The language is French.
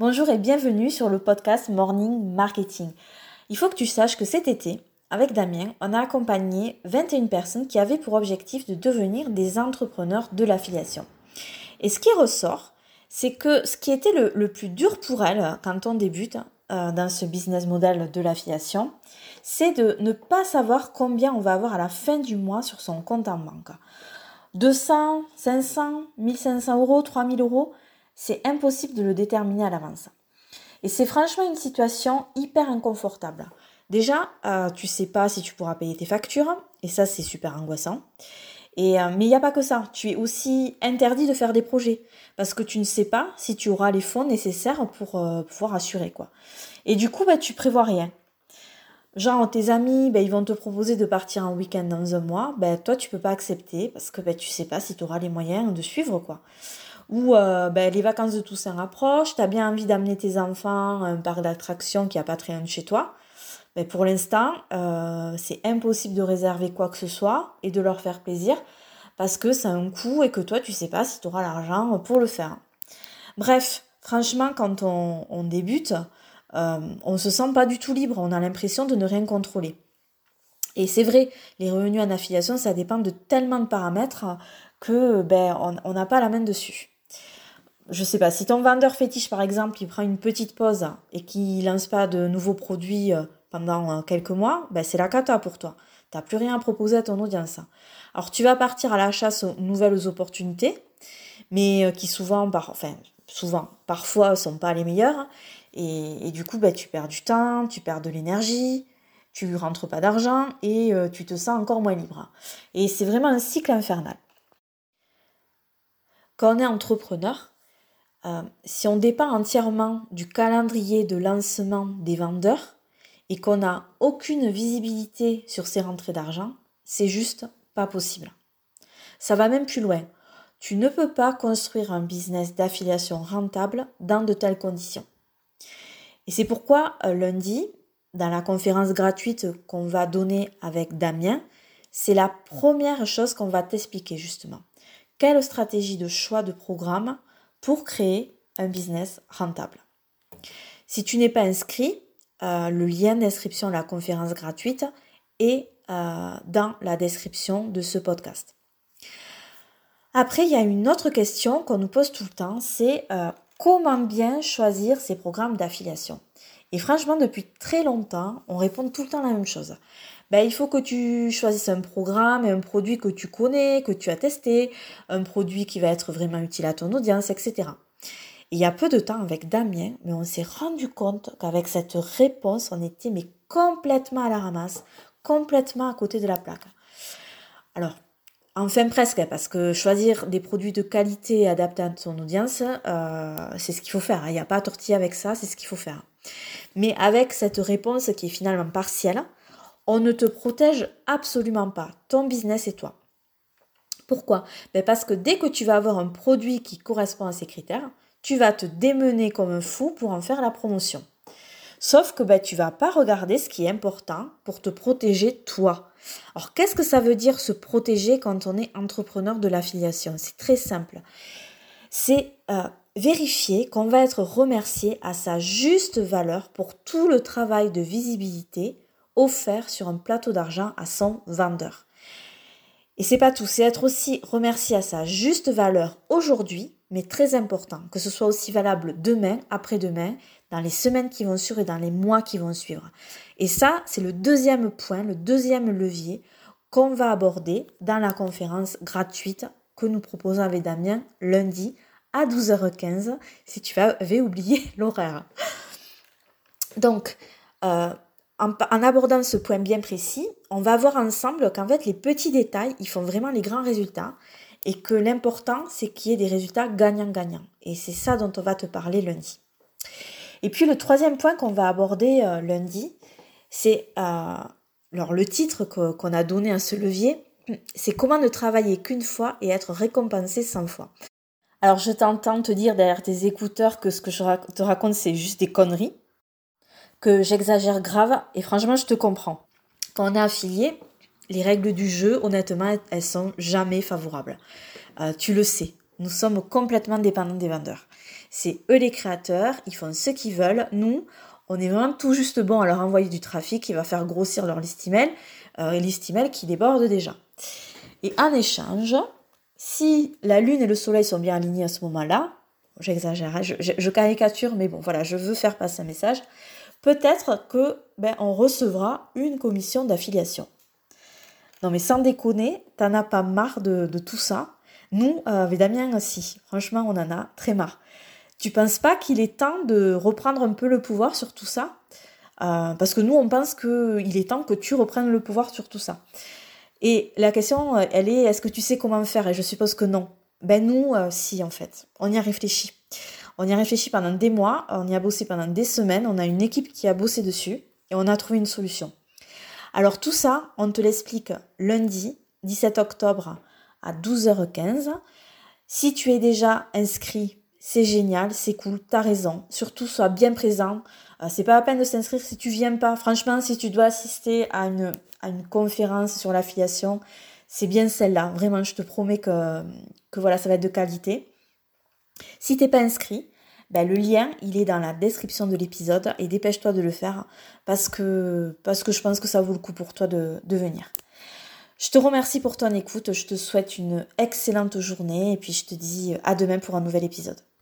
Bonjour et bienvenue sur le podcast Morning Marketing. Il faut que tu saches que cet été, avec Damien, on a accompagné 21 personnes qui avaient pour objectif de devenir des entrepreneurs de l'affiliation. Et ce qui ressort, c'est que ce qui était le, plus dur pour elles quand on débute euh, dans ce business model de l'affiliation, c'est de ne pas savoir combien on va avoir à la fin du mois sur son compte en banque. 200, 500, 1500 euros, 3000 euros, c'est impossible de le déterminer à l'avance. Et c'est franchement une situation hyper inconfortable. Déjà, euh, tu sais pas si tu pourras payer tes factures, et ça c'est super angoissant. Et, euh, mais il n'y a pas que ça, tu es aussi interdit de faire des projets, parce que tu ne sais pas si tu auras les fonds nécessaires pour euh, pouvoir assurer. quoi. Et du coup, bah, tu prévois rien. Genre, tes amis, bah, ils vont te proposer de partir en week-end dans un mois, bah, toi, tu peux pas accepter, parce que bah, tu sais pas si tu auras les moyens de suivre. quoi ou euh, ben, les vacances de Toussaint rapprochent, tu as bien envie d'amener tes enfants à un parc d'attractions qui a pas très loin de chez toi. Mais pour l'instant, euh, c'est impossible de réserver quoi que ce soit et de leur faire plaisir parce que ça a un coût et que toi, tu sais pas si tu auras l'argent pour le faire. Bref, franchement, quand on, débute, euh, on se sent pas du tout libre, on a l'impression de ne rien contrôler. Et c'est vrai, les revenus en affiliation, ça dépend de tellement de paramètres que ben on n'a pas la main dessus je sais pas, si ton vendeur fétiche par exemple, il prend une petite pause et qu'il lance pas de nouveaux produits euh, pendant euh, quelques mois, ben c'est la cata pour toi. T'as plus rien à proposer à ton audience. Alors tu vas partir à la chasse aux nouvelles opportunités, mais euh, qui souvent, par, enfin souvent, parfois sont pas les meilleures. Et, du coup, ben, tu perds du temps, tu perds de l'énergie, tu rentres pas d'argent et tu te sens encore moins libre. Et c'est vraiment un cycle infernal. Quand on est entrepreneur, euh, si on dépend entièrement du calendrier de lancement des vendeurs et qu'on n'a aucune visibilité sur ces rentrées d'argent, c'est juste pas possible. Ça va même plus loin. Tu ne peux pas construire un business d'affiliation rentable dans de telles conditions. Et c'est pourquoi euh, lundi, dans la conférence gratuite qu'on va donner avec Damien, c'est la première chose qu'on va t'expliquer justement. Quelle stratégie de choix de programme pour créer un business rentable. Si tu n'es pas inscrit, euh, le lien d'inscription à la conférence gratuite est euh, dans la description de ce podcast. Après, il y a une autre question qu'on nous pose tout le temps, c'est euh, comment bien choisir ces programmes d'affiliation? Et franchement, depuis très longtemps, on répond tout le temps la même chose ben, il faut que tu choisisses un programme et un produit que tu connais, que tu as testé, un produit qui va être vraiment utile à ton audience, etc. il y a peu de temps avec Damien, mais on s'est rendu compte qu'avec cette réponse, on était complètement à la ramasse, complètement à côté de la plaque. Alors, enfin presque, parce que choisir des produits de qualité adaptés à ton audience, euh, c'est ce qu'il faut faire. Il n'y a pas à tortiller avec ça, c'est ce qu'il faut faire. Mais avec cette réponse qui est finalement partielle, on ne te protège absolument pas, ton business et toi. Pourquoi? Ben Parce que dès que tu vas avoir un produit qui correspond à ces critères, tu vas te démener comme un fou pour en faire la promotion. Sauf que ben, tu vas pas regarder ce qui est important pour te protéger toi. Alors qu'est-ce que ça veut dire se protéger quand on est entrepreneur de l'affiliation? C'est très simple. C'est euh, vérifier qu'on va être remercié à sa juste valeur pour tout le travail de visibilité, offert sur un plateau d'argent à son vendeur. Et c'est pas tout, c'est être aussi remercié à sa juste valeur aujourd'hui, mais très important, que ce soit aussi valable demain, après-demain, dans les semaines qui vont suivre et dans les mois qui vont suivre. Et ça, c'est le deuxième point, le deuxième levier qu'on va aborder dans la conférence gratuite que nous proposons avec Damien lundi à 12h15, si tu avais oublié l'horaire. Donc, euh, en, abordant ce point bien précis, on va voir ensemble qu'en fait les petits détails, ils font vraiment les grands résultats et que l'important, c'est qu'il y ait des résultats gagnants-gagnants. Et c'est ça dont on va te parler lundi. Et puis le troisième point qu'on va aborder euh, lundi, c'est euh, alors le titre qu'on a donné à ce levier, c'est comment ne travailler qu'une fois et être récompensé 100 fois. Alors je t'entends te dire derrière tes écouteurs que ce que je te raconte c'est juste des conneries, que j'exagère grave et franchement je te comprends. Quand on est affilié, les règles du jeu, honnêtement, elles sont jamais favorables. Euh, tu le sais, nous sommes complètement dépendants des vendeurs. C'est eux les créateurs, ils font ce qu'ils veulent. Nous, on est vraiment tout juste bon à leur envoyer du trafic qui va faire grossir leur liste email euh, liste email qui déborde déjà. Et en échange, si la lune et le soleil sont bien alignés à ce moment-là, j'exagère, hein, je, caricature, mais bon, voilà, je veux faire passer un message. Peut-être que ben, on recevra une commission d'affiliation. Non mais sans déconner, t'en as pas marre de, tout ça? Nous, euh, avec Damien, aussi. Franchement, on en a très marre. Tu penses pas qu'il est temps de reprendre un peu le pouvoir sur tout ça? Euh, Parce que nous, on pense qu'il est temps que tu reprennes le pouvoir sur tout ça. Et la question, euh, elle est, est-ce que tu sais comment faire? Et je suppose que non. Ben nous, si en fait. On y a réfléchi. On y a réfléchi pendant des mois, on y a bossé pendant des semaines, on a une équipe qui a bossé dessus et on a trouvé une solution. Alors tout ça, on te l'explique lundi 17 octobre à 12h15. Si tu es déjà inscrit, c'est génial, c'est cool, t'as raison. Surtout, sois bien présent. Euh, c'est pas la peine de s'inscrire si tu viens pas. Franchement, si tu dois assister à une, conférence sur l'affiliation, c'est bien celle-là. Vraiment, je te promets que, voilà, ça va être de qualité. Si t'es pas inscrit, ben, le lien, il est dans la description de l'épisode et dépêche-toi de le faire parce que, parce que je pense que ça vaut le coup pour toi de, de venir. Je te remercie pour ton écoute, je te souhaite une excellente journée et puis je te dis à demain pour un nouvel épisode.